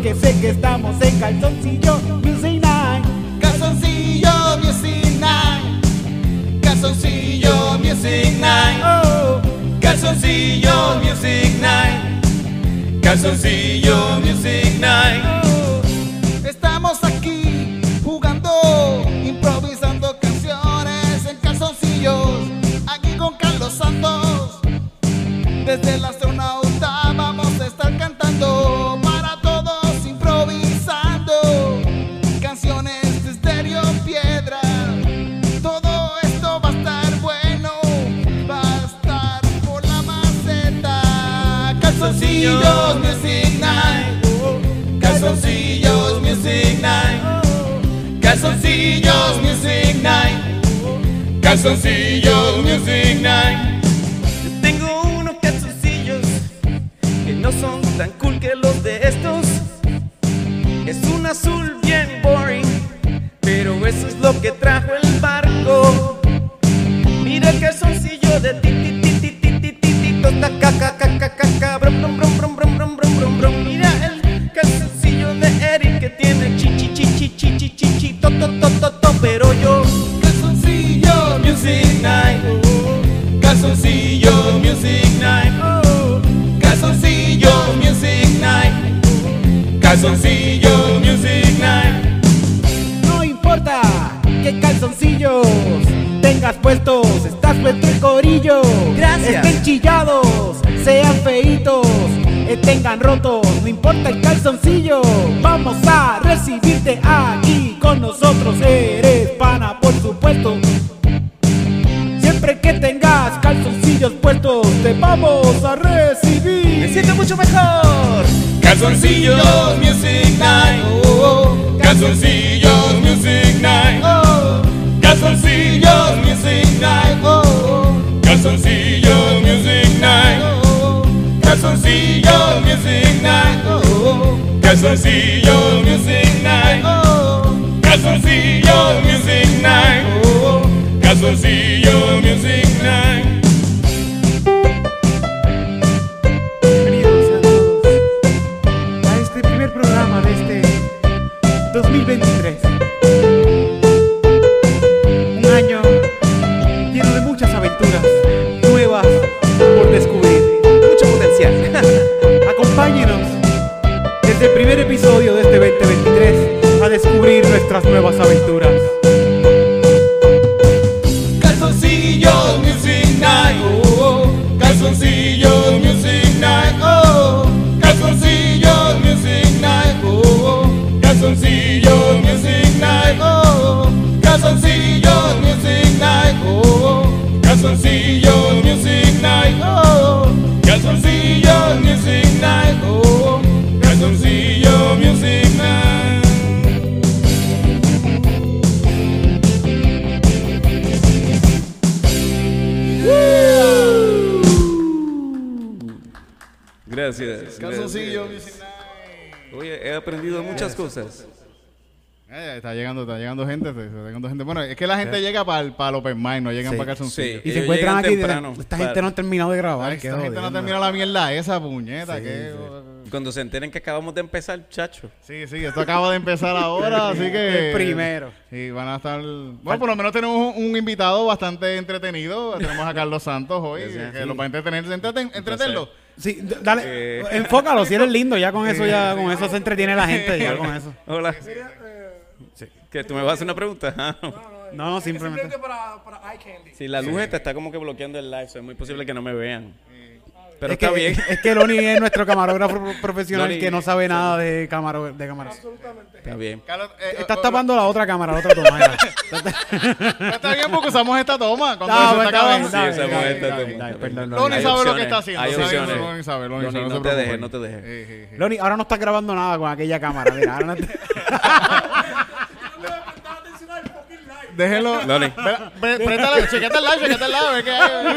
que sé que estamos en calzoncillo Music Night. Calzoncillo Music Night. Calzoncillo Music Night. Oh, Calzoncillo Music Night. Calzoncillo Music Night. oh. Estamos aquí jugando, improvisando canciones en calzoncillos. Aquí con Carlos Santos. Desde el Calzoncillos Music Night. Tengo unos calzoncillos que no son tan cool que los de estos. Es un azul bien boring, pero eso es lo que trajo el barco. Mira el calzoncillo de ti ti ti ti ti ti ti ti Estén chillados, sean feitos, tengan rotos, no importa el calzoncillo. Vamos a recibirte aquí con nosotros, eres pana, por supuesto. Siempre que tengas calzoncillos puestos, te vamos a me recibir. siento mucho mejor. Calzoncillos Music Night. Calzoncillos music night. Oh, guess see your music night. Oh, guess see your music night. Oh, guess see your music night. Nuestras nuevas aventuras. Cosas. Eh, está llegando, está llegando gente, está llegando gente. Bueno, es que la gente llega para el Open Mind, no llegan Sí. para calzoncillos. Y Ellos se encuentran aquí. temprano esta para- gente no ha terminado de grabar. Esta gente no jodienda. termina la mierda esa, puñeta. que, Cuando se enteren que acabamos de empezar, chacho. Sí, sí, esto acaba de empezar ahora, así que... El primero. Sí, van a estar... Bueno, por lo menos tenemos un, un invitado bastante entretenido. tenemos a Carlos Santos hoy, que Sí. lo va a entretener. ¿Entreten- ¿Entretenlo? Sí, dale, Eh. enfócalo, si eres lindo, ya con eso, ya con eso se entretiene la gente, ya con eso. Hola. ¿Que tú me vas a hacer una pregunta? Ah, No, no, simplemente. para, para eye candy. Si la luz te está como que bloqueando el live, so es muy posible que no me vean. Pero es que, está bien. Es que Loni es nuestro camarógrafo pro- profesional Loni, que no sabe nada de cámara. De cámaras. Está bien. Carlos, eh, Estás eh, tapando la otra cámara, la otra toma. eh, Está bien usamos esta toma. Cuando eso está acabando. Sí, perdón, Loni sabe lo que está haciendo. hay sabe- opciones. Loni sabe, Loni Loni, sabe, no te dejes, no te dejes. Loni, ahora no estás grabando nada con aquella cámara. Mira, ahora no te- Déjenlo. Loni. Préstale, chequete el live, chequete el live. es que hay-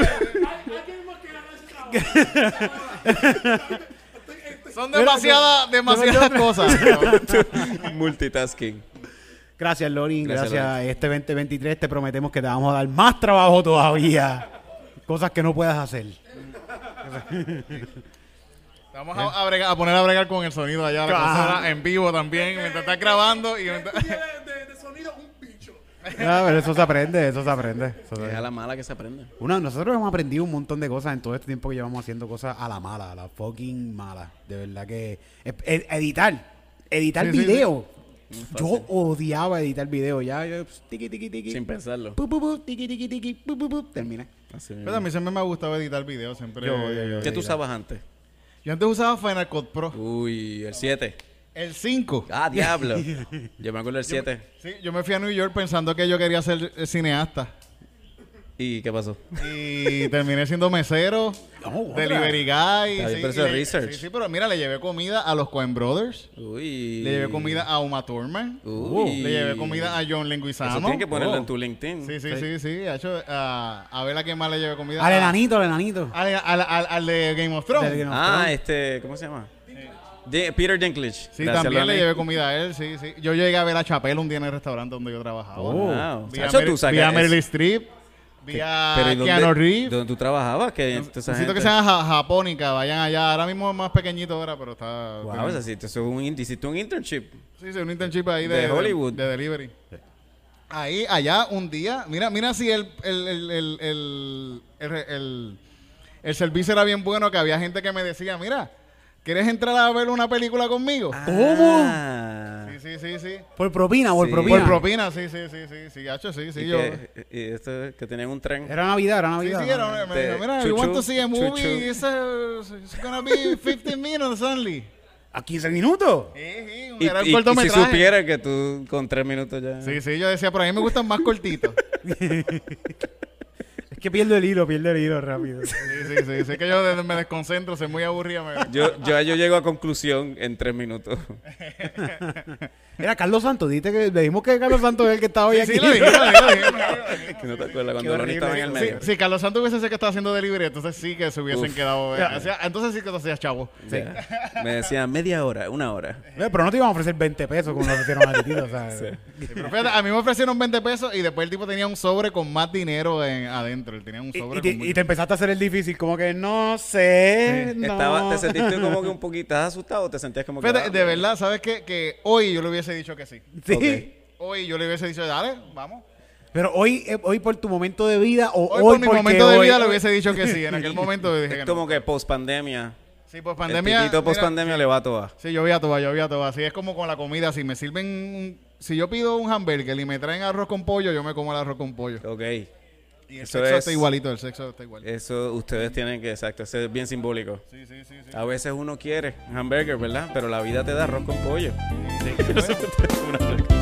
Son demasiadas, demasiadas cosas. Multitasking. Gracias, Lorin. Gracias, Gracias. Este 2023 te prometemos que te vamos a dar más trabajo todavía. Cosas que no puedas hacer. Vamos a, a bregar- a poner a bregar con el sonido allá, la Ah. consola, en vivo también, mientras estás grabando. Y mientras- Ah, pero eso se aprende, eso se aprende. Eso se- Es a la mala que se aprende. Una, nosotros hemos aprendido un montón de cosas en todo este tiempo que llevamos haciendo cosas a la mala, a la fucking mala. De verdad que... editar. Editar Sí, sí, video. Yo odiaba editar video. Ya, yo... pues, Tiqui, tiqui, tiqui. Sin pensarlo. Pu, pu, pu, tiqui, tiqui, tiqui, pu, pu, pu, Terminé. Así Pero a mí siempre me ha gustado editar videos. Siempre. Yo odio, yo ¿Qué tú usabas antes? Yo antes usaba Final Cut Pro. Uy, el 7. El 5. Ah, diablo. Yo me acuerdo del 7. Sí, yo me fui a New York pensando que yo quería ser eh, cineasta. ¿Y qué pasó? Y terminé siendo mesero, delivery guy. Sí, eso y le- research. Sí, sí, pero mira, le llevé comida a los Coen Brothers. Uy. Le llevé comida a Uma Thurman. Uy. Le llevé comida a John Eso Leguizamo. tienes que ponerlo Oh. en tu LinkedIn. Sí, sí, sí, sí. ha hecho, a, a ver a quién más le llevé comida. Al A- enanito, al enanito. Al, al, al- al de Game of Thrones. Del Game of Ah, Thrones. este, ¿cómo se llama? De- Peter Dinklage. Sí, Gracias, también le llevé comida a él, sí, sí. Yo llegué a ver a Chapel un día en el restaurante donde yo trabajaba. Oh. Wow. Vi a, Mer- tú vi a eso. Meryl Streep, vi a Pero ¿y dónde- Keanu Reeves. ¿Dónde tú trabajabas? Que esa gente- que se llama Ja- Japónica, vayan allá. Ahora mismo es más pequeñito ahora, pero está... Wow, es un, hiciste un internship. Sí, sí, un internship ahí de, De Hollywood. De, delivery. Ahí, allá, un día. Mira, mira si el, el, el, el, el, el, servicio era bien bueno, que había gente que me decía, mira, ¿quieres entrar a ver una película conmigo? Ah. Sí, sí, sí. Por propina, por Sí. propina. Por propina, sí, sí, sí, sí, sí, hacho, sí, sí, y yo... que, y esto, que tenían un tren. Era Navidad, era Sí, Navidad. sí, era, me dijo, mira, chuchu, you want to see a movie, chuchu. it's, uh, it's gonna be 15 minutes only. ¿A 15 minutos? Sí, sí, Y, era un y- y si cortometraje. supiera que tú con tres minutos ya. Sí, sí, yo decía, pero a mí me gustan más cortitos. Que pierdo el hilo, pierdo el hilo rápido. Sí, sí, sí. Sé que yo me desconcentro, soy muy aburrida. me- Yo, yo, yo llego a conclusión en tres minutos. Era Carlos Santos, diste que le dijimos que Carlos Santos es el que estaba hoy Sí, aquí. sí, lo dije, lo dije, lo lo que no te acuerdas cuando Ronnie estaba en el medio. Si, si Carlos Santos hubiese sido que estaba haciendo delivery, entonces sí que se hubiesen Uf. quedado. eh, Ya. o sea, entonces sí que te hacías chavo. Ya. Me decían media hora, una hora. Eh, Pero no te iban a ofrecer 20 pesos como lo ofrecieron a Titito, o sea. Sí, pero fíjate, a mí me ofrecieron 20 pesos y después el tipo tenía un sobre con más dinero en, adentro. Él tenía un Y, sobre y te, con muy- y te empezaste a hacer el difícil, como que no sé. no. Estaba, ¿Te sentiste como que un poquito ¿estás asustado? ¿Te sentías como que.? Ah, de verdad, ¿sabes qué? Que hoy yo le hubiese dicho que sí. Sí. Hoy yo le hubiese dicho, dale, vamos. Pero hoy, eh, hoy por tu momento de vida o Hoy, hoy, por mi momento de hoy- vida le hubiese dicho que sí. En aquel momento dije que Es no. como que post pandemia. Sí, pues Pandemia, el post mira, pandemia le va a toda. Sí, yo voy a toda, yo voy a toda. Así es como con la comida. Si me sirven. un- si yo pido un hamburger y me traen arroz con pollo, yo me como el arroz con pollo. Ok. Y el Eso sexo es- está igualito, el sexo está igual. Eso ustedes tienen que, exacto, eso es bien simbólico. Sí, sí, sí. sí. A veces uno quiere hamburger, ¿verdad? Pero la vida te da arroz con pollo. Frecuencia. A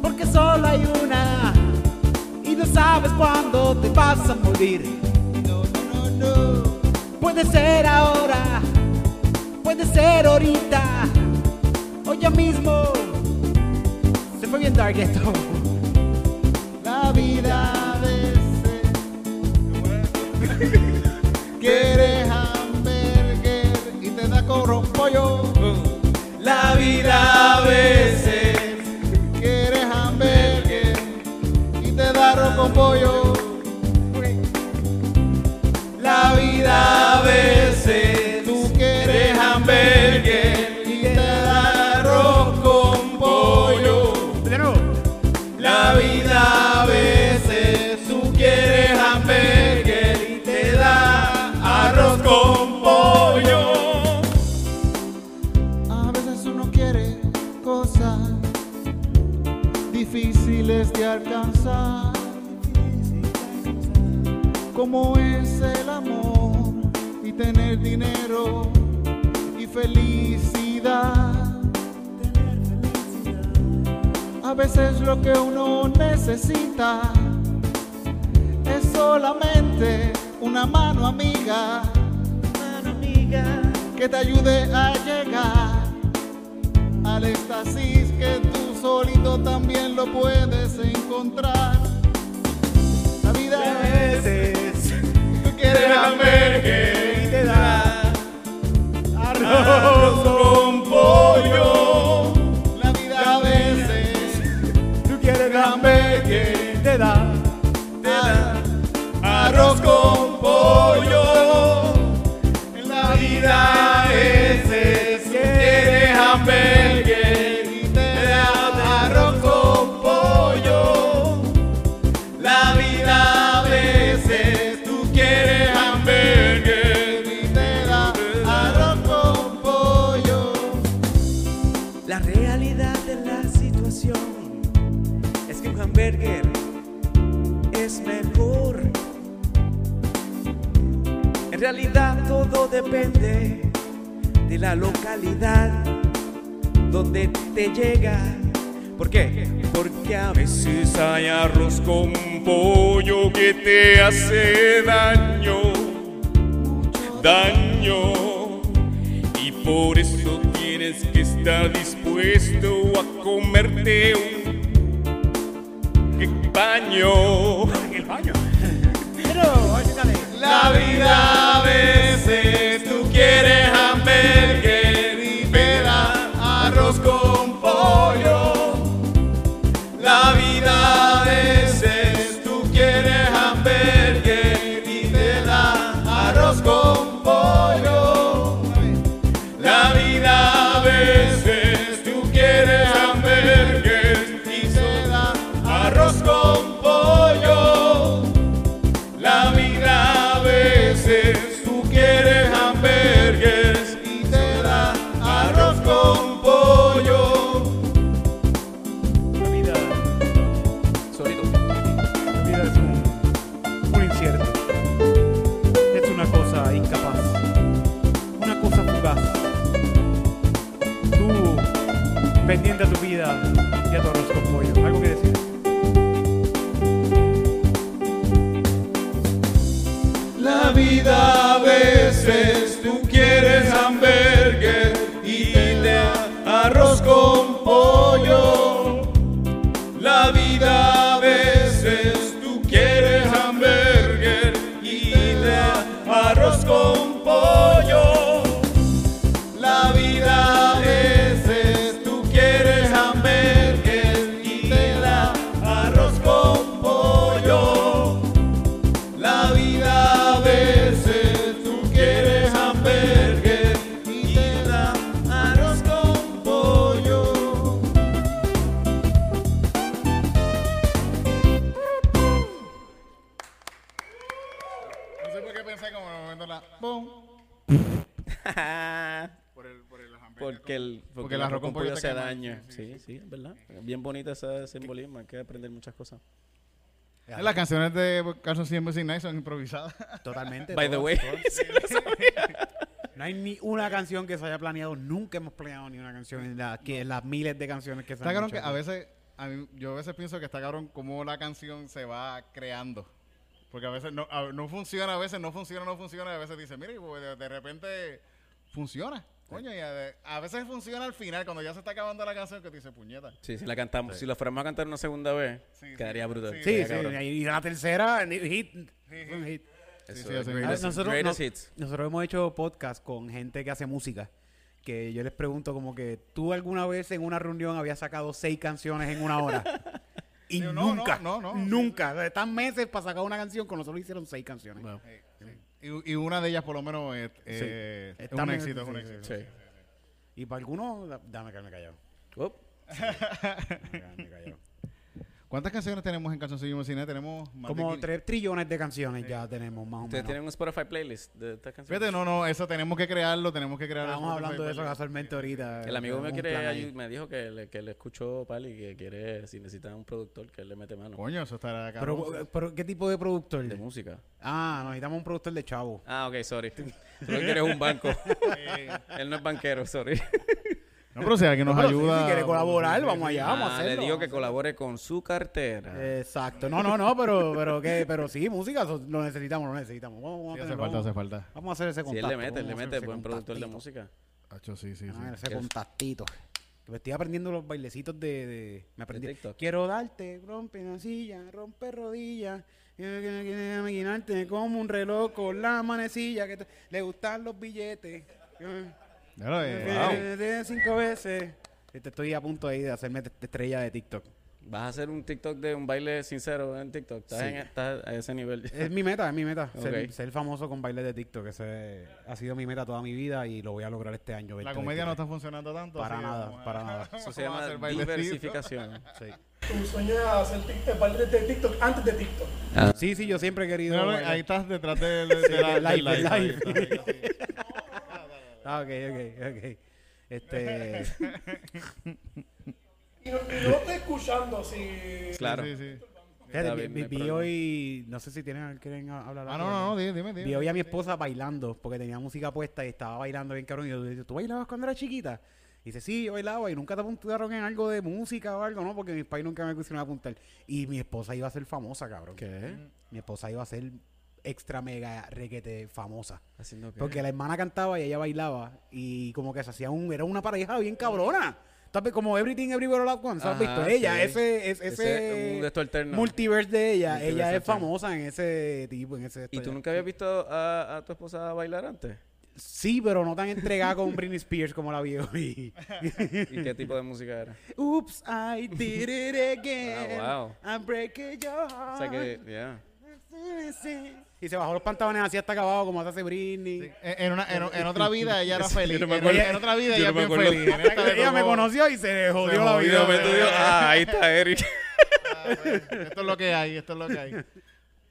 porque solo hay una y no sabes cuándo te vas a morir. No, no, no, no. Puede ser ahora, puede ser ahorita, o ya mismo. Se fue bien dark esto. La vida da cómo es el amor y tener dinero y felicidad. A veces lo que uno necesita es solamente una mano amiga Mano amiga, que te ayude a llegar al éxtasis que tú solito también lo puedes encontrar. La vida es, tú quieres hamburgues y te da arroz con pollo. La vida a veces Tú quieres hamburgues te da. Depende de la localidad donde te llega. ¿Por qué? Porque a veces hay arroz con pollo que te hace daño, daño. Y por eso tienes que estar dispuesto a comerte un baño. El baño. Pero. La vida Bonito ese simbolismo. Hay que aprender muchas cosas. Las canciones de Carson Siempre Sin Night son improvisadas. Totalmente. By the way. No hay ni una canción que se haya planeado. Nunca hemos planeado ni una canción en la, que, las miles de canciones que se Está han cabrón hecho que a veces, a mí- yo a veces pienso que está cabrón cómo la canción se va creando. Porque a veces no, a- no funciona, a veces no funciona, no funciona, y a veces dice, mire, pues, de, de repente funciona. Coño, y a, a veces funciona al final, cuando ya se está acabando la canción, que te dice, puñeta. Sí, si la cantamos. Si la fuéramos a cantar una segunda vez, Sí, quedaría sí, brutal. sí, Sí, Quedaría sí. cabrón. Y la tercera, ni- hit. sí. un hit. Eso sí, es así greatest, Ah, nosotros, greatest no- hits. nosotros hemos hecho podcast con gente que hace música. Que yo les pregunto como que tú alguna vez en una reunión habías sacado seis canciones en una hora. Y Sí, no, no, nunca, no, no, sí, nunca. O sea, Están meses para sacar una canción, con nosotros hicieron seis canciones. Bueno, Y, y una de ellas, por lo menos, es, eh, es un me- éxito, es un sí, éxito. sí. Y para algunos, da- dame quedarme callado. Up. Dame quedarme callado. ¿Cuántas canciones tenemos en Calzoncillo Cine? Tenemos más de Como 15. 3 trillones de canciones ya tenemos más o Ustedes menos. tienen un Spotify playlist de estas canciones. Fíjate, no, no, eso tenemos que crearlo, tenemos que crear Estábamos Spotify hablando de eso casualmente ahorita. El amigo me Tenemos un quiere me dijo que le, que le escuchó Pali que quiere, si necesita un productor, que él le mete mano. Coño, eso estará cabrón. Pero, pero, ¿qué tipo de productor? De música. Ah, necesitamos un productor de chavo. Ah, ok, sorry. Solo quieres un banco. Eh, Él no es banquero, sorry. no, pero si alguien nos No, pero sí, ayuda. si quiere colaborar, sí, vamos sí. allá, vamos a Ah, hacerlo. le digo vamos que a colabore con su cartera. Exacto. No, no, no, pero, pero, ¿qué? pero sí, música eso lo necesitamos, lo necesitamos. Vamos, vamos Sí, a hace falta, vamos- hace falta. Vamos a hacer ese si contacto. él le mete, él le vamos a hacer mete, ese buen productor de contactito. música. Hacho, sí, sí, sí. Ah, ese Yes. contactito. Que me estoy aprendiendo los bailecitos de, de- me aprendí. TikTok. Quiero darte, rompe una silla, rompe rodillas. Quiero quiero imaginarte como un reloj con la manecilla que te- le gustan los billetes. Lo Eh, cinco veces. Te estoy a punto ahí de hacerme estrella de TikTok. ¿Vas a hacer un TikTok de un baile sincero en TikTok? ¿Estás, Sí. en- estás a ese nivel? Es mi meta, es mi meta. Ser, famoso con bailes de TikTok. Ese ha sido mi meta toda mi vida y lo voy a lograr este año. La 2023. comedia no está funcionando tanto. Para que nada, para nada. Eso se llama diversificación. Sí. Tu sueño es hacer eh, bailes de TikTok antes de TikTok. sí, sí, yo siempre he querido. Bailar. ahí estás detrás del, de la, live, del ahí live. Ah, ok, ok, ok. Este. Y no, y no estoy escuchando si... Claro. Sí, sí. Fíjate, vi, hoy. No sé si tienen, quieren hablar Ah, no, no, no, dime, dime. Vi hoy a mi esposa bailando porque tenía música puesta y estaba bailando bien cabrón. Y yo le dije, ¿tú bailabas cuando eras chiquita? Y dice, sí, yo bailaba y nunca te apuntaron en algo de música o algo, ¿no? Porque mis pais nunca me quisieron apuntar. Y mi esposa iba a ser famosa, cabrón. ¿Qué? Mi esposa iba a ser extra mega requete famosa. Porque la hermana cantaba y ella bailaba y como que se hacía un, era una pareja bien cabrona. ¿Sabes? Como Everything Everywhere All At Once, ¿has visto? Ella, sí. ese, es- Ese, ese, multiverse de ella, Multiverse ella es famosa en ese tipo, en ese ¿Y tú nunca habías visto a, a tu esposa bailar antes? Sí, pero no tan entregada con Britney Spears como la vi hoy. ¿Y qué tipo de música era? Oops, I did it again. Ah, wow. I'm breaking your heart. O sea que, ya. Y se bajó los pantalones así hasta acabado como hace Britney. En, en una, en, en otra vida ella era feliz. no En, otra vida ella no es bien feliz. En ella me conoció y se le jodió Se la jodió, vida. me ah, ahí está Eric. Ah, bueno, Esto es lo que hay, esto es lo que hay.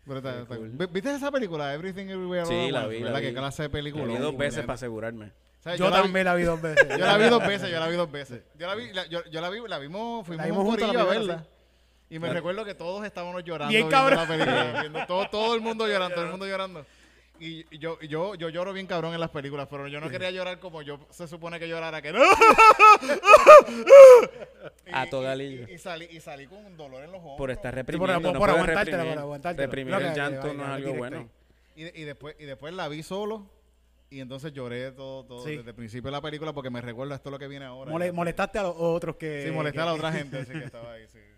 Pero está- Qué está- cool. ¿Vi- ¿Viste esa película? Everything Everywhere Sí, All la vi, la ¿Verdad? vi. ¿Qué clase de película? La vi dos veces para asegurarme. O sea, Yo la vi- también la vi dos veces. Yo la vi dos veces, yo la vi dos veces. Yo la vi, la, yo, yo la vi, la vimos, fuimos vimos un juntos la a primera, verla. Y me recuerdo que todos estábamos llorando Bien viendo cabrón. la película. viendo todo, todo el mundo llorando, todo el mundo llorando. Y yo, yo, yo lloro bien cabrón en las películas, pero yo no quería llorar como yo se supone que llorara, que no. A toda liga. Y, y salí, y salí con un dolor en los ojos. Por estar por- reprimiendo. por no reprimir. por aguantártela. Reprimir Lo que- el llanto no es algo bueno. Y, de- y después y después la vi solo y entonces lloré todo, todo Sí. desde el principio de la película porque me recuerda esto es lo que viene ahora. Mole- molestaste a los otros que. Sí, molesté a la otra gente, así que estaba ahí, sí, sí.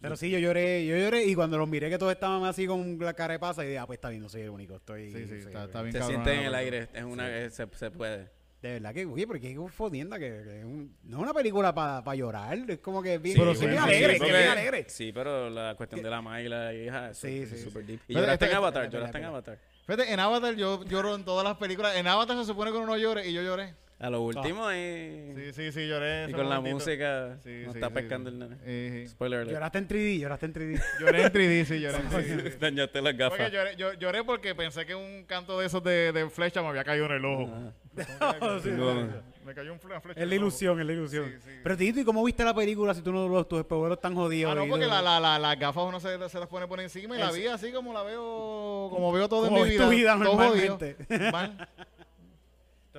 Pero sí, yo lloré, yo lloré y cuando los miré que todos estaban así con la cara de pasa y dije, ah, pues está bien, no soy el único, estoy... Sí, sí, soy- está, está bien Se siente en el aire. Es una, es- se, se puede. De verdad que, oye, porque es fodienda que, que es un- no es una película para llorar, es como que bien, Pero sí, bien sí, alegre, sí, que es porque- bien alegre. Sí, pero la cuestión de la madre y la hija es Sí, sí, súper deep. Y Pero lloraste en Avatar, lloraste en Avatar. Fíjate, en Avatar yo lloro en todas las películas. En Avatar se supone que uno no llore y yo lloré. A lo último ahí... Sí, sí, sí, lloré. y ese con la momentito. música Sí, no sí, está sí, pescando sí. el nene. Sí. Spoiler alert. Lloraste en 3D, lloraste en 3D. Lloré en 3D, sí, lloré en 3D. Dañaste las Porque gafas. lloré, yo- lloré porque pensé que un canto de esos de, de flecha me había caído en el ojo. Ah. Sí, no. Me cayó un fle- una flecha. Es la ojo. ilusión, es la ilusión. Sí, sí. Pero Tito, ¿y cómo viste la película si tú no los tus espejuelos están jodidos? Ah, no, porque la, la, la, las gafas uno se, se las pone por encima y la vi así como la veo, como veo todo Como en mi ves vida. tu vida todo jodido. normalmente. Mal.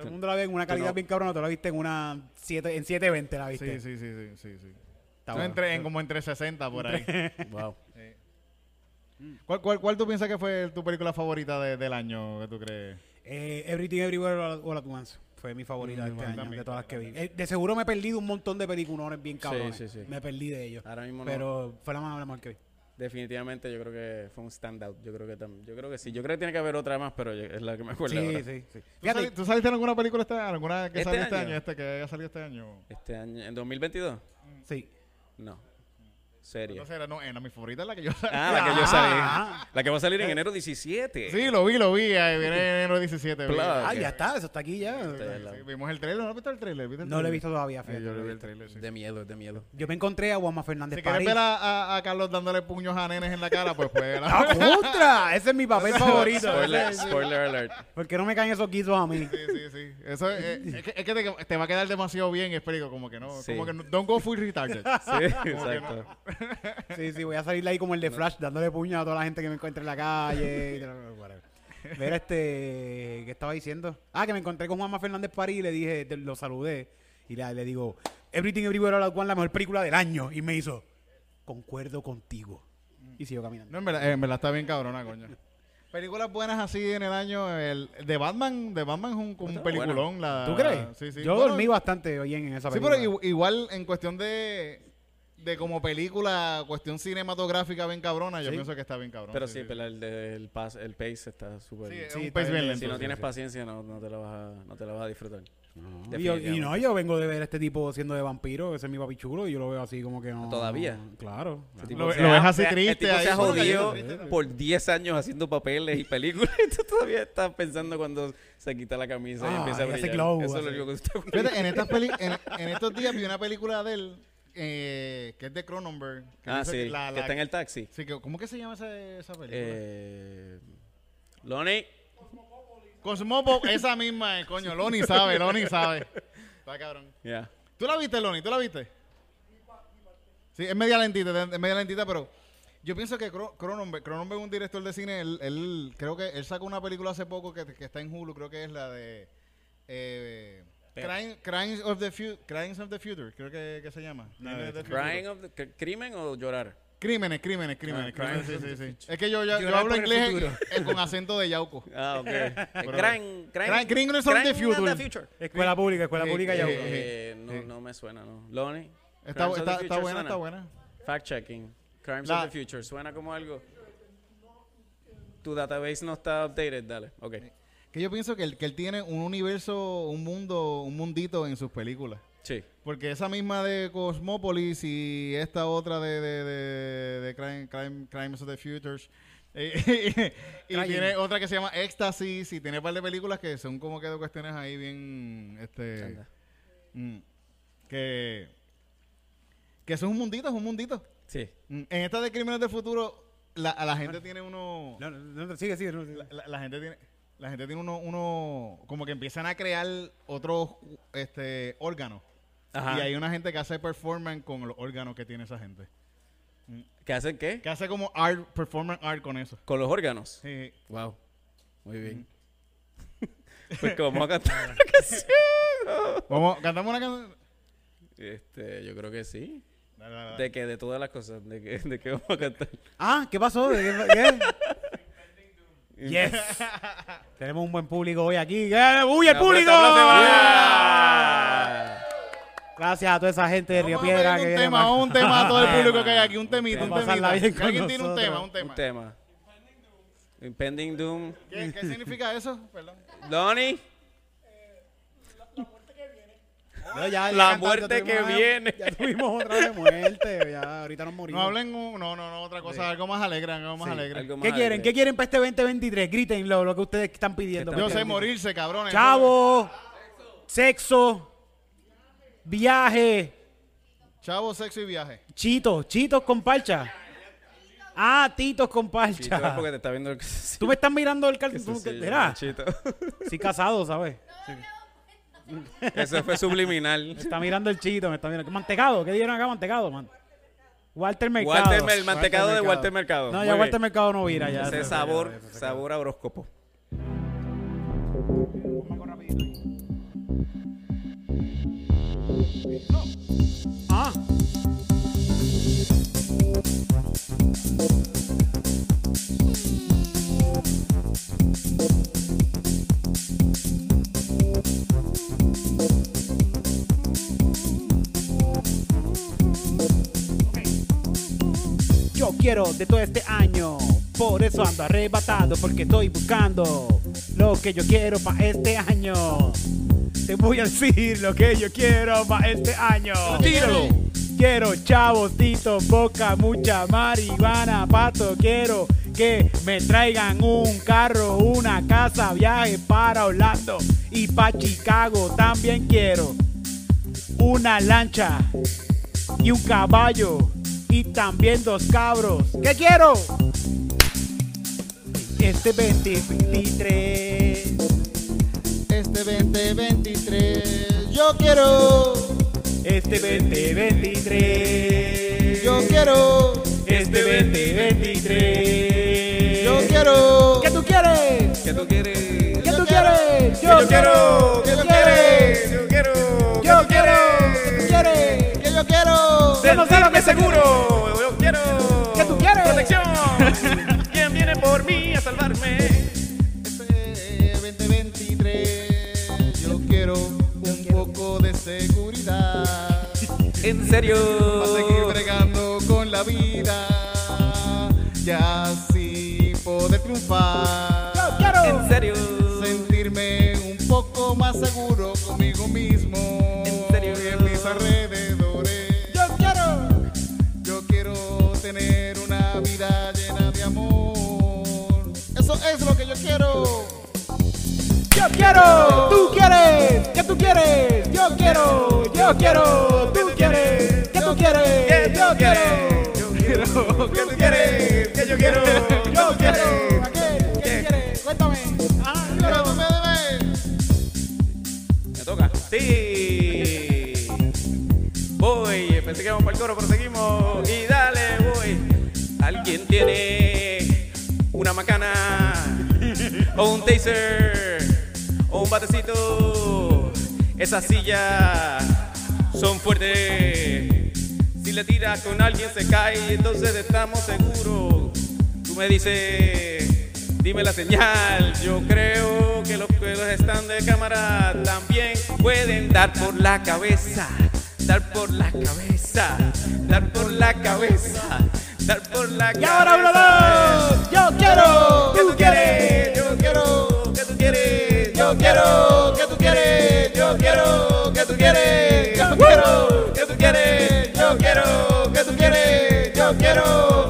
Todo el mundo la ve en una calidad no. bien cabrona, tú la viste en una 7, en 720 la viste. Sí, sí, sí, sí, sí, sí. Está bueno. entré en como entre 60 por ahí. Wow. ¿Cuál, cuál, ¿Cuál tú piensas que fue tu película favorita de- del año que tú crees? Eh, Everything Everywhere All, All at Once. Fue mi favorita de Mm, este año, también, de todas las que vi. Eh, de seguro me he perdido un montón de peliculones bien cabrones. sí, sí. Me perdí de ellos. Ahora mismo no. Pero fue la más, la más que vi. Definitivamente yo creo que fue un standout. Yo creo que tam- yo creo que sí. Yo creo que tiene que haber otra más, pero yo- es la que me acuerdo Sí, ahora. sí, sí. ¿Tú, Fíjate, sali- tú saliste en alguna película este año? ¿Alguna que ¿Este salió este año? año? Este que haya salido este año. Este año, en 2022, sí. no. Serie. Era, no, era mi favorita es la que yo Ah, la que yo salí. Ah. La que va a salir en enero 17. Sí, lo vi, lo vi. Ahí viene en enero 17. vi. Plug. Ah, ya está, eso está aquí ya. Sí, vimos el trailer, ¿no has visto el trailer? ¿Viste el No lo he trailer? visto todavía, Sí, fíjate. yo lo vi el trailer, sí. De miedo, es de miedo. Yo me encontré a Guama Fernández Si quieres ver a, a- a Carlos dándole puños a nenes en la cara, pues pues. ¡Ah! Ese es mi papel favorito. Spoiler, spoiler alert. ¿Por qué no me caen esos guisos a mí? Sí, sí, sí. Eso es, eh, es que, es que te, te va a quedar demasiado bien, explico, como que no, Sí. como que no, don't go full retarded. Sí, que exacto. Sí, sí, voy a salir ahí como el de Flash, dándole puño a toda la gente que me encuentre en la calle. Ver este, ¿qué estaba diciendo? Ah, que me encontré con Juanma Fernández París y le dije, te- lo saludé y le, le digo, Everything Everywhere All At Once, la mejor película del año. Y me hizo, concuerdo contigo. Y siguió caminando. No, en verdad, en verdad está bien cabrona, coño. Películas buenas así en el año, el de Batman, de Batman es un, peliculón. La, ¿Tú crees? Sí, sí. Yo Bueno, dormí bastante bien en esa Sí, película. pero igu- igual en cuestión de, de como película, cuestión cinematográfica bien cabrona, yo Sí. pienso que está bien cabrón. Pero sí, pero el, de- el, pas- el pace está súper... Sí, un está pace bien lento, si no tienes sí. paciencia, no, no, te la vas a, no te la vas a disfrutar. Y, yo- y no, yo vengo de ver a este tipo siendo de vampiro, ese es mi papi chulo, y yo lo veo así como que no. ¿Todavía? Claro. Ese tipo Lo- lo ves así se- triste El tipo ahí, se ha jodido por 10 años haciendo papeles y películas y tú todavía estás pensando cuando se quita la camisa y Ah, empieza a brillar. glow, Eso es lo que Fíjate, en, estas peli- en, en estos días vi una película de él eh, que es de Cronenberg. que Ah, sí, que la- que la- está en el taxi. sí, que- ¿Cómo que se llama esa, esa película? Eh, Lonnie, Cosmopo, esa misma, eh, coño. Loni sabe, Loni sabe. Está cabrón. ya. ¿Tú la viste, Loni? ¿Tú la viste? Sí, es media lentita, es media lentita, pero yo pienso que Cro- Cronenberg, Cronenberg es un director de cine, él, él- creo que él sacó una película hace poco que, que está en Hulu, creo que es la de eh, Crime- Crimes of the Future, Crimes of the Future, creo que, que se llama. Futuro. Crying of the- cr- ¿Crimen o llorar? Crímenes, crímenes, crímenes, Ah, crímenes, sí, of sí, sí. Es que yo, yo, yo hablo inglés futuro. eh, con acento de Yauco. Ah, ok. Crime, Crime- Crimes of the Future. Escuela pública, escuela pública ya. eh, Eh, no, no me suena, ¿no? Lonnie. Está, está, está Future buena, suena. está buena. Fact checking. Crimes La- of the Future. Suena como algo. Tu database no está updated, dale. Ok. Que yo pienso que él, que él tiene un universo, un mundo, un mundito en sus películas. Sí. Porque esa misma de Cosmópolis y esta otra de, de, de, de Crime- Crime- Crimes of the Futures. eh, y tiene otra que se llama Éxtasis y tiene un par de películas que son como que de cuestiones ahí bien este mm, que que es un mundito, es un mundito. Sí. Mm, En esta de Crímenes del Futuro la, a la gente tiene uno No, no, no, sigue, sigue. no, sigue. la, la- la gente tiene la gente tiene uno, uno como que empiezan a crear otros este órganos Ajá. y hay una gente que hace performance con los órganos que tiene esa gente ¿Qué hacen qué? que hace como art performance art con eso Con los órganos. Sí. Wow. Muy bien. pues que vamos a cantar. vamos cantamos una canción este, yo creo que sí. Dale, dale, dale. De que de todas las cosas, de que, de que vamos a cantar. Ah, ¿qué pasó? ¿De qué? Yes. Tenemos un buen público hoy aquí. ¡Eh, ¡Uy, el La público! Yeah. Gracias a toda esa gente de Río Piedra pedir que un viene tema, un tema a todo el público que hay aquí, un temita, un con alguien tiene un nosotros. tema, un tema. Un tema. Impending Doom. ¿Qué, qué significa eso? Perdón. Lonnie. No, ya- ya La muerte que viene. Ya tuvimos otra de muerte. Ya, ahorita nos morimos. No hablen, un- no, no, no, otra cosa, algo más alegre, algo más Sí, alegre. algo más ¿Qué quieren? ¿Qué quieren para este 2023? Grítenlo, lo que ustedes están pidiendo. ¿Qué Yo sé morirse, cabrones. Chavo, sexo, viaje, Chavo, sexo y viaje. chitos, chitos con parcha. Ah, titos con Chito, es parcha. porque te está viendo el Tú me estás mirando el se- sí, Chito. sí casado, ¿sabes? Eso fue subliminal. Me está mirando el chito, me está mirando. Mantecado, ¿qué dieron acá? Mantecado, man. Walter Mercado. Walter el mantecado de Walter Mercado. No, Muy ya bien. Walter Mercado no vira. Ya, Ese ya, sabor, ya. sabor a horóscopo. Ah. Quiero de todo este año, por eso ando arrebatado, porque estoy buscando lo que yo quiero para este año. Te voy a decir lo que yo quiero para este año. Tíralo. Quiero chavos, tito, boca, mucha marihuana, pato. Quiero que me traigan un carro, una casa, viaje para Orlando y para Chicago. También quiero una lancha y un caballo y también dos cabros. ¿Qué quiero? Este 2023. Este 2023, yo quiero, Este 2023. yo quiero, Este 2023. yo quiero. ¿Qué tú quieres? ¿Qué tú quieres? ¿Qué tú quieres? Yo quiero. ¿Qué ¿Qué tú tú quieres? Yo quiero. Yo quiero. ¿Qué tú quieres? Que yo quiero. Yo no sé lo que seguro. Yo quiero. ¿Qué tú quieres? Protección. ¿Quién viene por mí a salvarme? Este 2023, yo quiero un poco de seguridad. En serio. Para seguir bregando con la vida y así poder triunfar. Yo quiero. En serio. Sentirme un poco más seguro Yo quiero. ¿Tú quieres? ¿Qué tú quieres? Yo quiero. Yo quiero. ¿Tú quieres? ¿Qué tú quieres? ¿Qué Yo quiero. Yo quiero. ¿Qué tú quieres? ¿Qué yo quiero? Yo quiero. ¿O un taser? ¿O un batecito? Esas sillas son fuertes. Si le tiras con alguien se cae, entonces estamos seguros. Tú me dices, dime la señal. Yo creo que los que están de cámara también pueden dar por la cabeza. Dar por la cabeza. Dar por la cabeza. Dar por la cabeza. Y ahora uno, dos. Yo quiero. ¿Qué tú quieres? Yo quiero. ¿Qué tú quieres? Yo quiero. ¿Qué tú quieres? Yo quiero. ¿Qué tú quieres? Yo quiero. ¿Qué tú quieres? Yo quiero.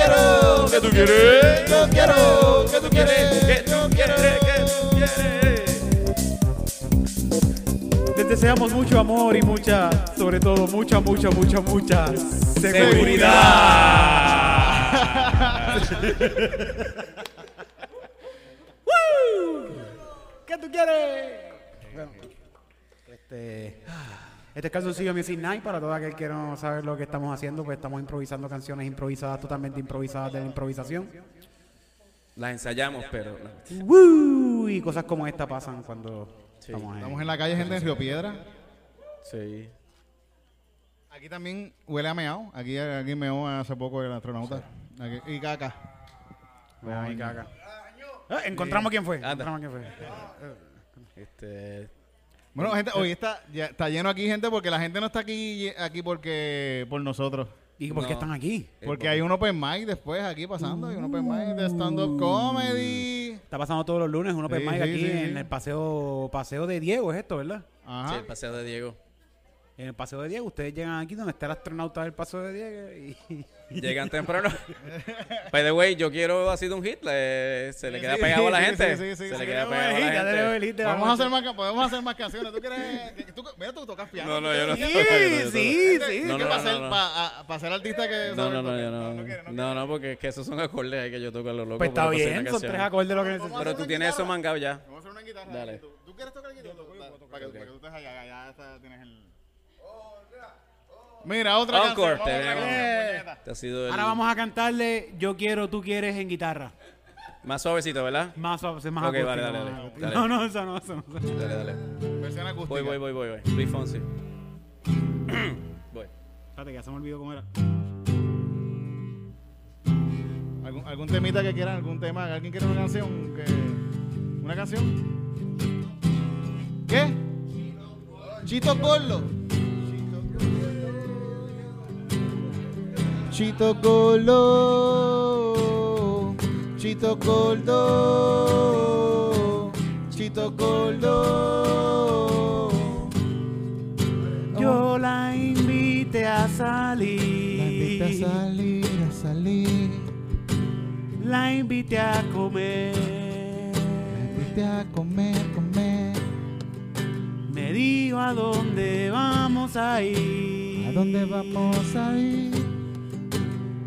Quiero. ¿Qué tú quieres? Yo quiero. ¿Qué tú quieres? ¿Qué tú quieres? ¿Qué tú quieres? Les deseamos mucho amor y mucha, sobre todo, mucha, mucha, mucha, mucha ¿Qué tú quieres? Bueno, este, este es Calzoncillo Music Night. Para todo aquel que no sabe lo que estamos haciendo, pues estamos improvisando canciones improvisadas, totalmente improvisadas de la improvisación. Las ensayamos, pero. ¡Woo! Y cosas como esta pasan cuando estamos ahí. Estamos en la calle, gente, en Río Piedra. Sí. Aquí también huele a meao. Aquí, aquí meó hace poco el astronauta. Aquí- y caca. Vean ahí, caca. Ah, encontramos quién fue. Anda. Encontramos quién fue. Este. Bueno, gente, hoy está, ya está lleno aquí, gente, porque la gente no está aquí, aquí porque por nosotros. ¿Y por qué No. están aquí? Porque hay un open mic después aquí pasando. Hay un open mic de stand-up comedy. Está pasando todos los lunes un open Sí, mic sí, aquí sí. en el paseo paseo de Diego, es esto, ¿verdad? Sí, Ajá. el paseo de Diego. En el paseo de Diego, ustedes llegan aquí donde está el astronauta del paseo de Diego y Llegan temprano. By the way, yo quiero ha sido un hit. le- se le Sí, queda sí, pegado a la gente. sí, sí, sí, se sí. le queda a la gente. de Vamos a hacer más, podemos hacer más canciones. ¿Tú quieres? que- tú- mira, tú tocas piano. No, no, ¿tú yo no. Sí, sí, sí. No, ¿Qué no, para no, ser, no. para ser artista que No, no, no, yo no. no no No, no, porque es que esos son acordes ahí que yo toco a lo loco. Pues está bien, son tres acordes lo que necesitas. Pero tú tienes eso mangado ya. Vamos a hacer una guitarra. Dale. ¿Tú, quieres tocar guitarra? Para que, para que tú estés allá, ya tienes el... Mira, otra Encore, canción. te vamos a veo. otra puñeta. Te ha sido el Ahora vamos a cantarle Yo quiero, tú quieres en guitarra. más suavecito, ¿verdad? Más suave, más Ok, acústico, vale, dale, más dale, acústico. dale. No, no, eso no, eso no. Dale, dale. Versión acústica. Voy, voy, voy, voy, voy. Luis Fonsi. Espérate, que ya se me olvidó cómo era. ¿Algún, algún temita que quieran? ¿Algún tema? ¿Alguien quiere una canción? que- ¿Una canción? ¿Qué? Chito Gordo. Chito Gordo. Chito Gordo. Chito Gordo. Yo la invité a salir. La invité a salir, a salir. La invité a comer. La invité a comer, comer. Me dijo a dónde vamos a ir. ¿A dónde vamos a ir?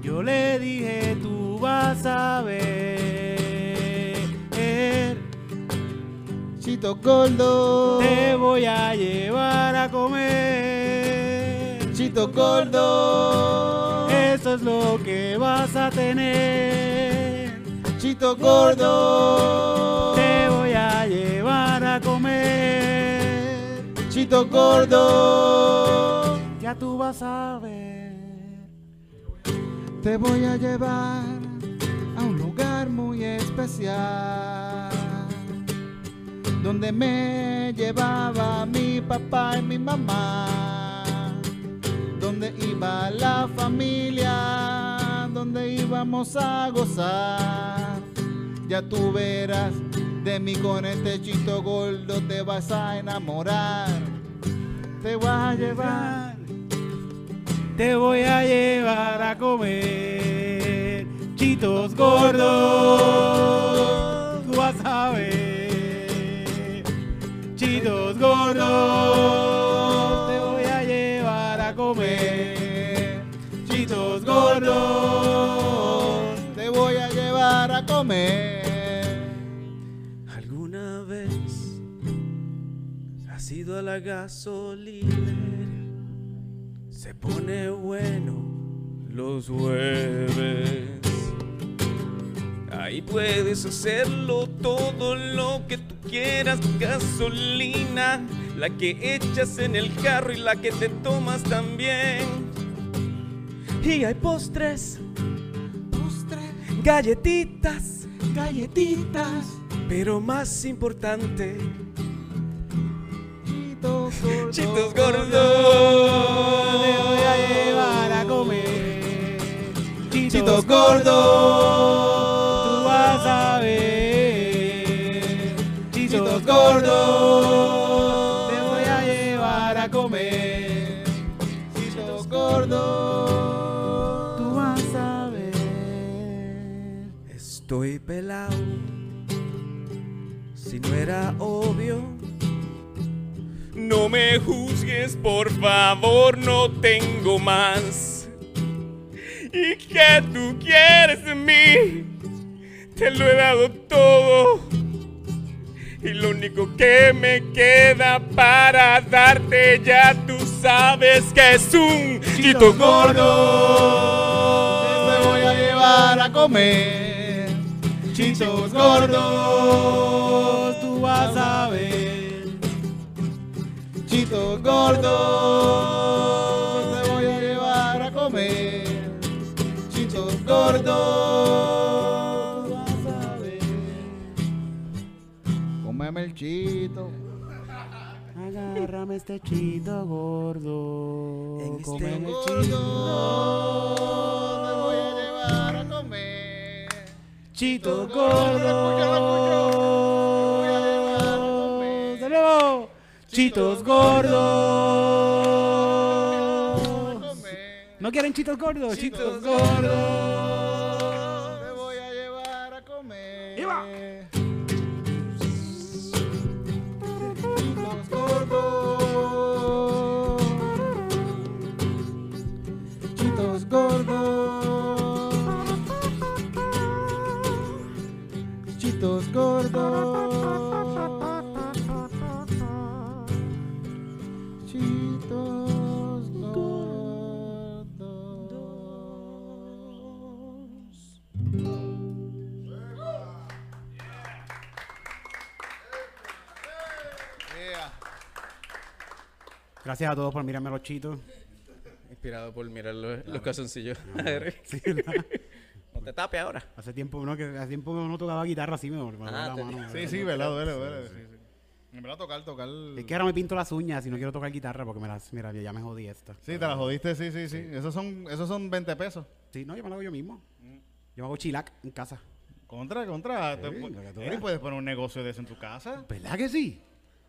Yo le dije, tú vas a ver. Chito Gordo. Te voy a llevar a comer. Chito Gordo. Eso es lo que vas a tener. Chito Gordo. Te voy a llevar a comer. Chito Gordo. Ya tú vas a ver. Te voy a llevar a un lugar muy especial. Donde me llevaba mi papá y mi mamá. Donde iba la familia. Donde íbamos a gozar. Ya tú verás de mí con este chito gordo te vas a enamorar. Te voy a llevar. Te voy a llevar a comer chitos gordos. Tú vas a ver chitos gordos. Te voy a llevar a comer chitos gordos. Te voy a llevar a comer. ¿Alguna vez has ido a la gasolinera? Se pone bueno los jueves. Ahí puedes hacerlo todo lo que tú quieras. Gasolina, la que echas en el carro y la que te tomas también. Y hay postres, galletitas, Galletitas. pero más importante, Chitos gordos. chitos Te voy a llevar a gordos. comer Chitos gordos. Si no era obvio. No me juzgues, por favor, no tengo más. ¿Y qué tú quieres de mí? Te lo he dado todo. Y lo único que me queda para darte ya tú sabes que es un chito gordo. Te voy a llevar a comer. Chitos gordos. Tú vas a ver. Chitos gordos. Te voy a llevar a comer. Chitos gordos. Vas a ver. Cómeme el chito. Agárrame este chito gordo. En este Gordo. chito. Te voy a llevar gordo. comer. De nuevo. Chitos gordos. ¿No quieren chitos gordos? Chitos gordos. Gordos. Chitos gordos. Gracias a todos por mirarme los chitos. Inspirado por mirar los, los calzoncillos. Sí, ¿verdad? No te tapes ahora. hace tiempo uno que hace tiempo que uno tocaba guitarra así me me duele Ah, la mano. Sí, sí, verdad, duele, duele. Sí, sí. En verdad, tocar, tocar. Es que ahora me pinto las uñas y no quiero tocar guitarra porque me las, mira, ya me jodí esta. Sí, te la jodiste, sí, sí, sí. Esos son, esos son 20 pesos. Sí, no, yo me lo hago yo mismo. Yo me hago chilac en casa. Contra, contra. te Sí, pu- lo que tú Eri, veas. puedes poner un negocio de eso en tu casa. ¿Verdad que sí?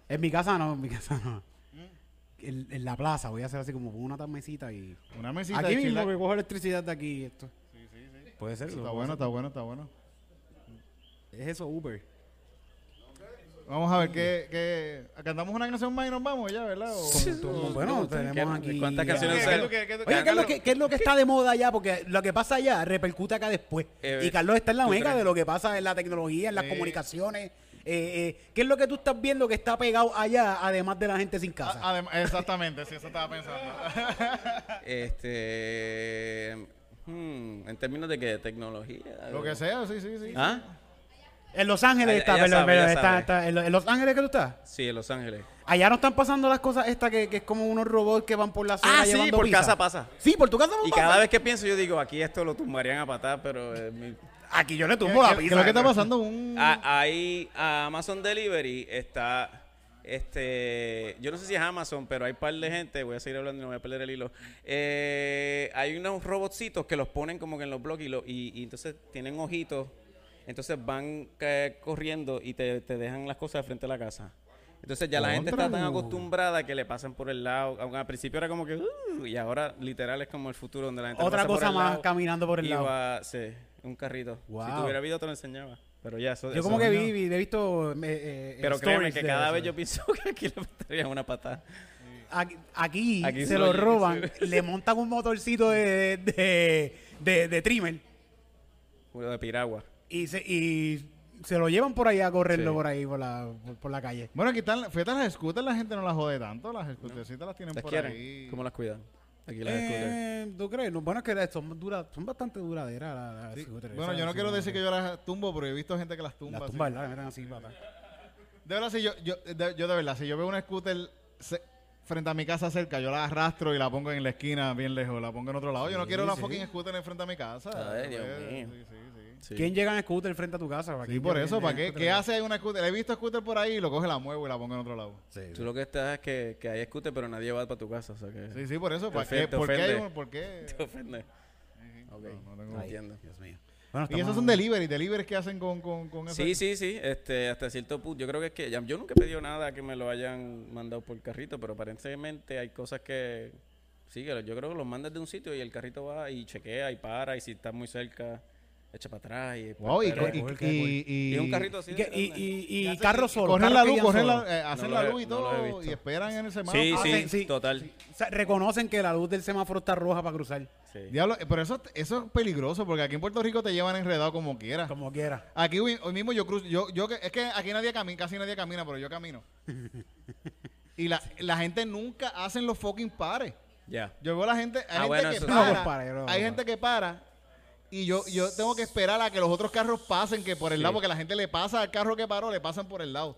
En mi casa no, en mi casa no. En, en la plaza voy a hacer así como una mesita y... Una mesita Aquí de mismo chilac. que cojo electricidad de aquí y esto. Puede ser. Está lo puedo bueno, está bueno, está bueno. Es eso, Uber. Vamos a ver qué, qué... ¿Cantamos una canción más y nos vamos ya, verdad? O- bueno, ¿Qué- tenemos aquí... ¿Cuántas ¿Qué- canciones qué- son? qué- qué- qué- Oye, ¿qué es, lo Cántalo. que, qué es lo que está de moda allá? Porque lo que pasa allá repercute acá después. Eh, y Carlos está en la mega de lo que pasa en la tecnología, en las comunicaciones. Eh, eh, ¿Qué es lo que tú estás viendo que está pegado allá, además de la gente sin casa? Adem- exactamente, sí, eso estaba pensando. Este. Hmm, en términos de qué? Tecnología. Lo que sea, sí, sí, sí. ¿Ah? en Los Ángeles está, sabe, ya está- en, Lo- en Los Ángeles que tú estás. Sí, en Los Ángeles. Allá no están pasando las cosas estas que, que es como unos robots que van por la acera Ah, sí, llevando por pizza. casa pasa. Sí, por tu casa no Y pasa. cada vez que pienso, yo digo, aquí esto lo tumbarían a patar, pero. eh, mi- Aquí yo le ¿Qué, tumbo la qué- qué pizza. es lo que está pasando? Un... Ah, ahí, a Amazon Delivery está. Este, yo no sé si es Amazon, pero hay un par de gente, voy a seguir hablando y no voy a perder el hilo. Eh, hay unos robotcitos que los ponen como que en los blogs y, lo- y, y entonces tienen ojitos, entonces van eh, corriendo y te, te dejan las cosas de frente a la casa. Entonces ya la gente está tan acostumbrada que le pasan por el lado. Aunque al principio era como que, "Uh", y ahora literal es como el futuro donde la gente Otra pasa por cosa el más lado caminando por el y lado. va- sí, un carrito. Si Wow. tuviera video te lo enseñaba. Pero ya, eso Yo eso- como que vi, vi- he visto eh, eh, pero créeme que cada eso. vez yo pienso que aquí le meterían una patada. Aquí, aquí Aquí se se lo lo- roban, sí. le montan un motorcito de, de, de, de trimmer Uno de piragua. y se, y se lo llevan por ahí a correrlo Sí. por ahí, por la, por, por la calle. Bueno, aquí están, fíjate, las scooters la gente no las jode tanto. Las scootercitas las tienen ¿Las por quieren? ahí. ¿Cómo las cuidan? Aquí las scooters. Eh, ¿Tú crees? No, bueno, es que son, dura, son bastante duraderas las, las Sí. scooters. Bueno, yo no sí, quiero decir que yo las tumbo, pero he visto gente que las tumba. Las. Le meten así, pata. De verdad, si yo, yo, de, yo de verdad, si yo veo una scooter se- frente a mi casa cerca, yo la arrastro y la pongo en la esquina bien lejos, la pongo en otro lado. yo no Sí, quiero la fucking scooter en frente a mi casa. Ay, Dios mío. Sí. ¿Quién llega en scooter frente a tu casa? ¿Para Sí, por eso, ¿para qué? ¿Qué hace una scooter? He visto scooter por ahí y lo coge, la muevo y la pongo en otro lado. Sí, sí. Tú lo que estás es que, que hay scooter, pero nadie va para tu casa. O sea que Sí, sí, por eso. ¿Para qué? te ¿Por qué hay ofende. un- ¿Por qué? te ofende. Ok, No, no tengo- Ay, entiendo. Dios mío. Bueno, Y esos son delivery, delivery que hacen con, con, con eso. Sí, sí, sí. Este, hasta cierto punto. Yo creo que es que ya- yo nunca he pedido nada que me lo hayan mandado por carrito, pero aparentemente hay cosas que sí, que yo creo que los mandas de un sitio y el carrito va y chequea y para y si está muy cerca echa para atrás y Wow, y, un carrito así. Y, que- de y, grande. y, y hacen- carro solo. Corren la luz, corren la, eh, hacen No la he- luz y todo y esperan en el semáforo. Sí, Ah, sí, sí, sí. total. O sea, reconocen que la luz del semáforo está roja para cruzar, Sí. Diablo, pero eso, eso es peligroso porque aquí en Puerto Rico te llevan enredado como quieras. como quiera. Aquí hoy, hoy mismo yo cruzo, yo, yo es que aquí nadie camina, casi nadie camina, pero yo camino. y la, la gente nunca hacen los fucking pares. Ya. Yo veo a la gente, hay Ah, gente bueno, que eso- No, para, los pares, no, hay no. gente que para y yo, yo tengo que esperar a que los otros carros pasen que por el Sí. lado, porque la gente le pasa al carro que paró, le pasan por el lado.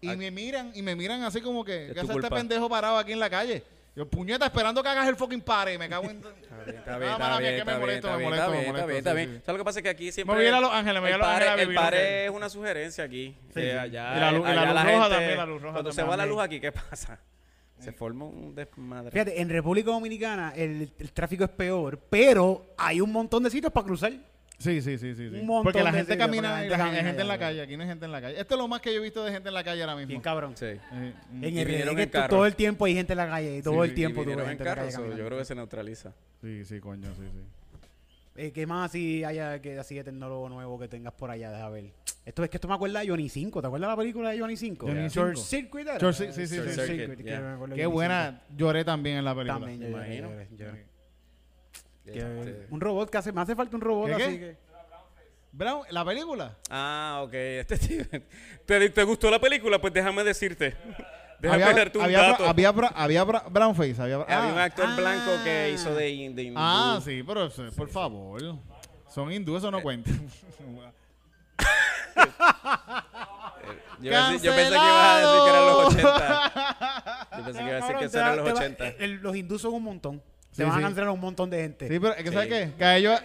Y Ah. me miran, y me miran así como que, Es ¿qué hace este culpa. pendejo parado aquí en la calle? Yo, puñeta, esperando que hagas el fucking pare, y me cago en... Está bien, Ah, está mala bien, está bien, me está bien, está me bien, está me bien, está bien. ¿Sabes lo que pasa? Es que aquí siempre... voy a ir a Los Ángeles, me voy a Los Ángeles el pare es una sugerencia aquí. Sí, Eh, allá, Y la luz- roja gente- también, la luz roja Cuando se va la luz aquí, ¿qué pasa? Se forma un desmadre. Fíjate, en República Dominicana el, el tráfico es peor, pero hay un montón de sitios para cruzar. Sí, sí, sí, sí. sí. Un montón Porque la de gente sitios, porque camina la y gente la hay camina gente en la calle. Aquí no hay gente en la calle. Esto es lo más que yo he visto de gente en la calle ahora mismo. Bien cabrón. Sí. Eh. En Y el vinieron que en carro. todo el tiempo hay gente en la calle, todo Sí, el tiempo tú ves en gente en la calle caminando. yo creo que se neutraliza. Sí, sí, coño, sí, sí. Eh, ¿Qué más así haya que así de tecnólogo nuevo que tengas por allá? Deja ver. Esto es que esto me acuerda de Johnny 5. ¿Te acuerdas de la película de Johnny 5? Johnny Short 5. Circuit era. Short Cir- sí, sí, Short sí. Circuit, Circuit, que yeah. me acuerdo de Qué Johnny buena. Lloré también en la 5. película. También, yo- yo- Imagino. yo- yo- Sí. que- Este- Un robot que hace, me hace falta un robot ¿Qué, así qué? que. Brown, ¿La película? Ah, ok. Este tío- ¿Te, ¿Te gustó la película? Pues déjame decirte. Déjame había, darte un había, dato. bra- había, bra- había bra- brownface. Había, bra- Había un ah, actor ah. blanco que hizo de, de hindú. ah, sí, pero eso, por favor. Son hindúes, Eh. eso no cuenta. Yo, pensé, yo pensé que ibas a decir que eran los 80. Yo pensé que iba a decir que eran los te va- 80. el- los hindús son un montón. te Sí, van sí. a cancelar a un montón de gente. Sí, pero es que ¿sabes qué? Que a ellos,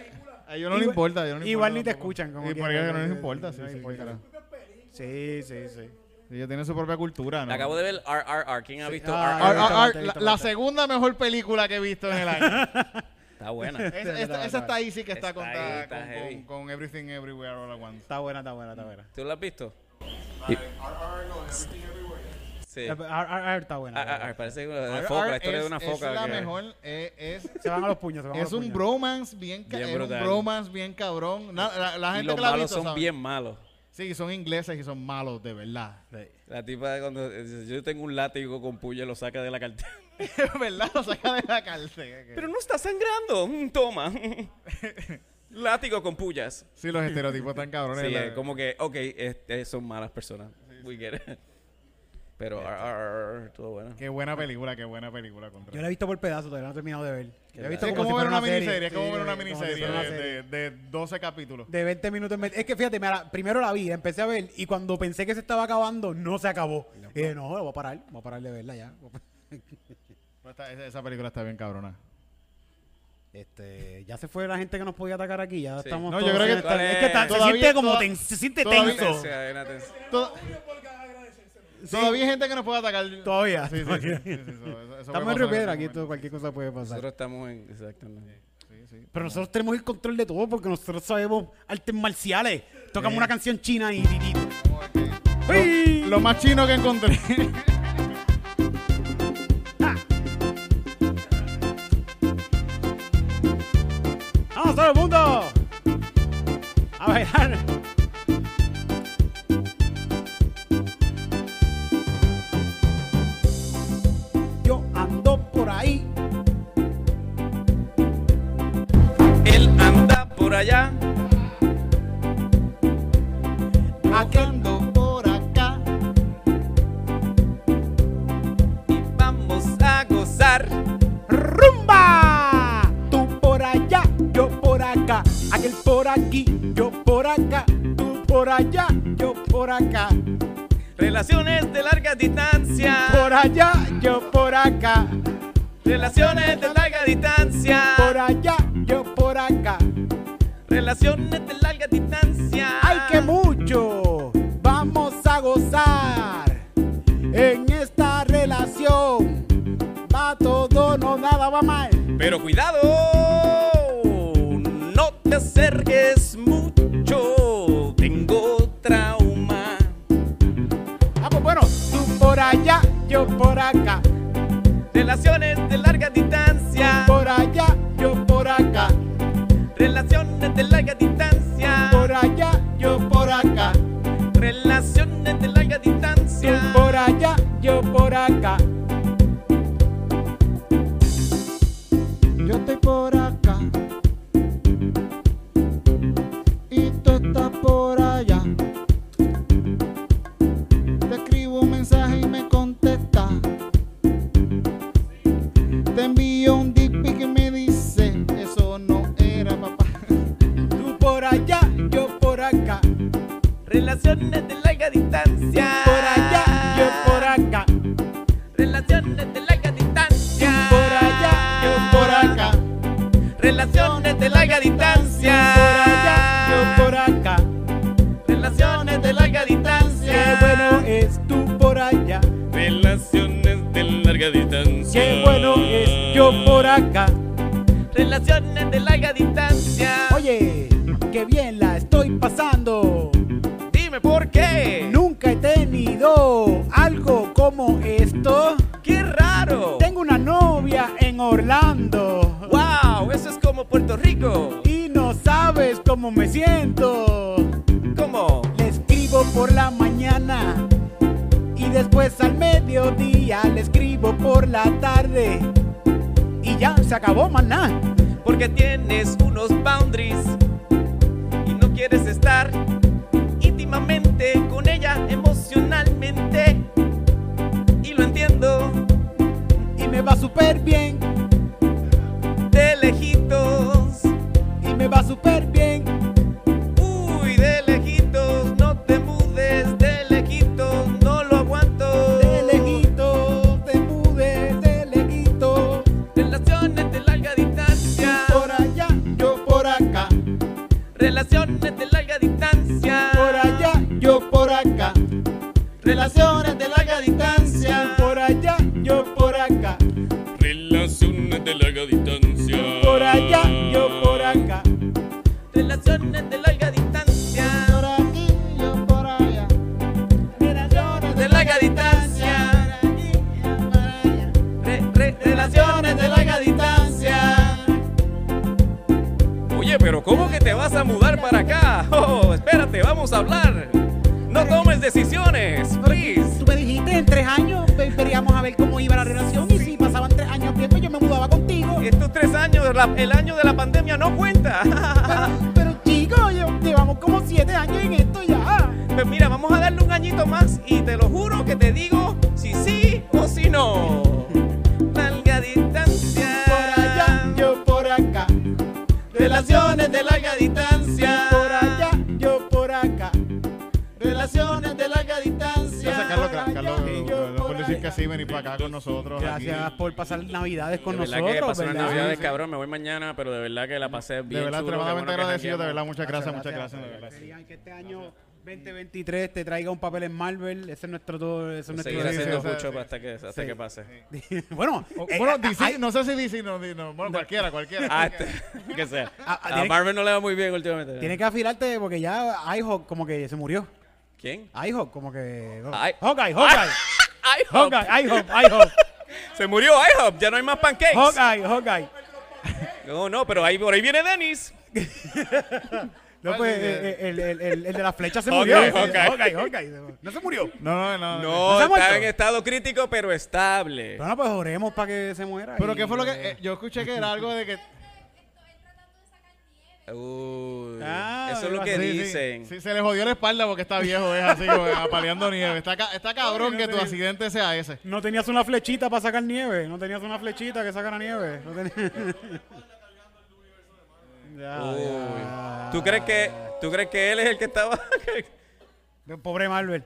a ellos no les Igual- importa. no igual importa ni te escuchan, como Sí, porque no- les importa. Sí, sí. Sí, sí, sí. Sí, Ellos tienen su propia cultura, ¿no? Acabo de ver RRR. ¿Quién ha visto Ah, Ar- RRR? ar- ar- Te he la, visto, la bastante. segunda mejor película que he visto en el año. Está buena. Esa, está ahí, sí que está, Está contra- ahí, está con, con- con Everything Everywhere All at Once. Está buena, está buena, está buena. ¿Tú la has visto? Sí. Ar- está buena. Parece una foca, la historia de es- una es foca. la que- mejor, eh, es, Se van a los puños, se van a es los un puños. bromance bien, Bien es un bromance bien cabrón. Na- la, la Y gente los que la ha malos visto son bien malos. Sí, son ingleses y son malos, de verdad. La tipa cuando dice, yo tengo un látigo con puya lo saca de la cartera. Verdad, lo saca de la cárcel. Pero no está sangrando. Mm, Toma. látigo con pullas. Sí, los estereotipos están cabrones. Sí, la- como que, ok, este, son malas personas. We get it. Pero todo bueno. Qué buena película, qué buena película. Contra. Yo la he visto por pedazos, todavía no he terminado de ver. Yo he visto es como, como si ver una miniserie, es Sí, como ver una miniserie de, serie. de, de 12 capítulos. De 20 minutos. en vez- Es que fíjate, mira, primero la vi, la empecé a ver y cuando pensé que se estaba acabando, no se acabó. Y dije, no, voy a parar, voy a parar de verla ya. Esta- esa, esa película está bien cabrona. Este, ya se fue la gente que nos podía atacar aquí, ya Sí. estamos No, yo creo que es que está- se siente como toda- ten- se siente tenso hay una tensión. To- Todavía hay gente que nos puede atacar. Todavía. Sí, sí, sí, sí, sí, eso- eso puede Estamos en pasar Río Piedra, en aquí todo, cualquier cosa puede pasar. Nosotros estamos en. Exactamente. momento. Sí, sí. Pero nosotros tenemos el control de todo porque nosotros sabemos artes marciales. Tocamos una canción china y... y- y- ¡Uy! Lo más chino que encontré. ¡Vamos todo el mundo! A bailar. Allá, yo por acá. Relaciones de larga distancia. Por allá, yo por acá. Relaciones de larga distancia. ¡Ay, qué mucho! Vamos a gozar en esta relación. Va todo, no nada va mal. Pero cuidado, acá. Relaciones de larga distancia. Por allá, yo por acá. Relaciones de larga distancia. Por allá, yo por acá. Relaciones de larga Tú distancia. por allá, yo por acá. Puerto Rico. Y no sabes cómo me siento. ¿Cómo? Le escribo por la mañana. Y después al mediodía le escribo por la tarde. Y ya se acabó, maná. Porque tienes unos boundaries y no quieres estar íntimamente con ella emocionalmente. Y lo entiendo Y me va súper bien. de lejitos. Me va súper bien. En esto ya. Pues mira, vamos a darle un añito más y te lo juro que te digo si sí o si no. Larga distancia. Por allá, yo por acá. Relaciones de larga distancia. Por allá, yo por acá. Relaciones de larga distancia. Gracias, Carlos. Gra- Carlos, yo por por decir allá. que sí, venir para acá con nosotros. Gracias aquí. por pasar navidades con De verdad nosotros. que pasó las ¿verdad? navidades, Sí. cabrón. Me voy mañana, pero de verdad que la pasé bien. De verdad, extremadamente agradecido. De verdad, muchas gracias, muchas gracias. de verdad. Este año 2023 te traiga un papel en Marvel. Ese es nuestro todo. Ese es nuestro Seguir haciendo mucho sí. hasta que, hasta Sí. que pase. bueno, O- eh, Bueno, ah, DC, hay- no sé si DC, no, no, bueno, cualquiera, cualquiera. Ah, este, que sea. Ah, ah, A tiene- Marvel no le va muy bien últimamente. Tienes que afilarte porque ya iHawk como que se murió. ¿Quién? iHawk como que... Ay- Hawkeye, Hawkeye. IHOP. Hawkeye, iHawk, iHawk. Se murió IHOP. Ya no hay más pancakes. Hawkeye, Hawkeye. No, no, pero ahí, por ahí viene Dennis. No, pues, eh, el, el, el, el de la flecha se murió. Hawkeye. Hawkeye, Hawkeye. No se murió. No, no, no. No, está en estado crítico, pero estable. Bueno, pues oremos para que se muera. Pero y- ¿qué fue lo que...? eh, yo escuché que era algo de que... Uy, Ah, eso es lo que Sí, dicen. Sí, se le jodió la espalda porque está viejo, es así, como apaleando nieve. Está, ca- está cabrón que tu accidente sea ese. No tenías una flechita para sacar nieve. No tenías una flechita que sacara nieve. No Uy. ya. ¿Tú crees que tú crees que él es el que estaba? Pobre Marvel.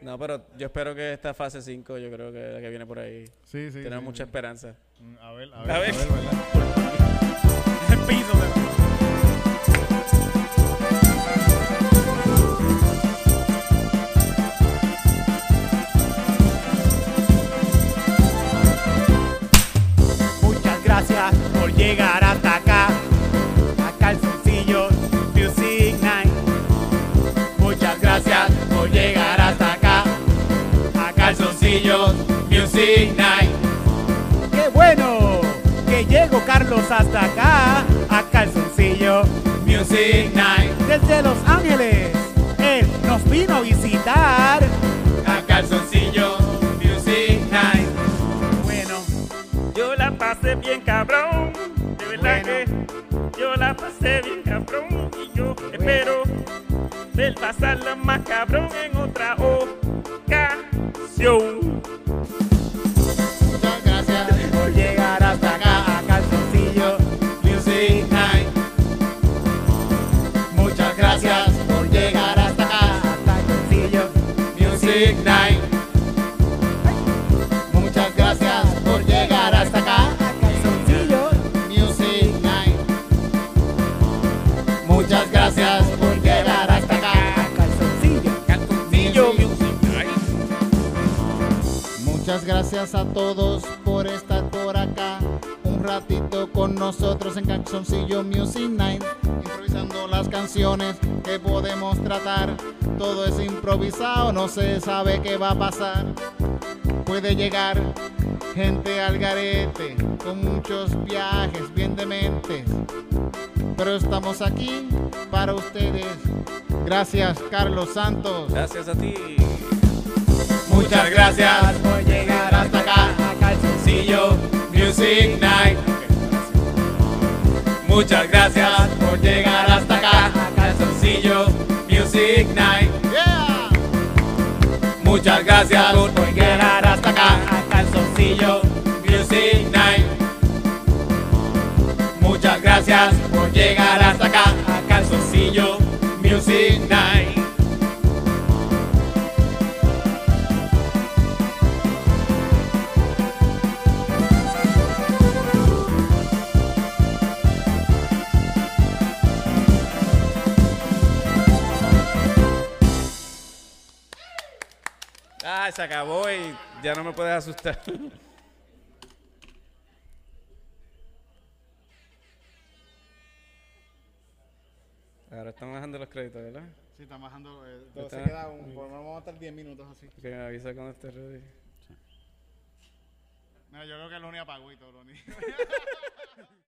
no, pero yo espero que esta fase 5, yo creo que la que viene por ahí. Sí, sí. Tenemos sí, mucha sí. esperanza. Mm, A ver, a ver, A a ver. ver, ¿verdad? El piso. de- Music Night. ¡Qué bueno! Que llegó Carlos hasta acá. A Calzoncillo Music Night. Desde Los Ángeles. Él nos vino a visitar. A Calzoncillo Music Night. Bueno. Yo la pasé bien cabrón, de verdad Bueno. que yo la pasé bien cabrón y yo espero del pasarla más cabrón en otra ocasión. Gracias a todos por estar por acá un ratito con nosotros en Calzoncillo Music Night, improvisando las canciones que podemos tratar. Todo es improvisado, no se sabe qué va a pasar. Puede llegar gente al garete con muchos viajes bien dementes, pero estamos aquí para ustedes. Gracias, Carlos Santos. Gracias a ti. Muchas gracias Music Night. Muchas gracias por llegar hasta acá Calzoncillo Music Night. Yeah. Muchas gracias por llegar hasta acá Calzoncillo Music Night. Muchas gracias por llegar hasta acá Calzoncillo Music Night. Ah, se acabó y ya no me puedes asustar. Ahora están bajando los créditos, ¿verdad? Sí, está bajando. Eh, todo Está- se queda un, por lo menos vamos a estar 10 minutos así. Que me avisa cuando esté ready. Mira, yo creo que Loni apagó y todo, Loni.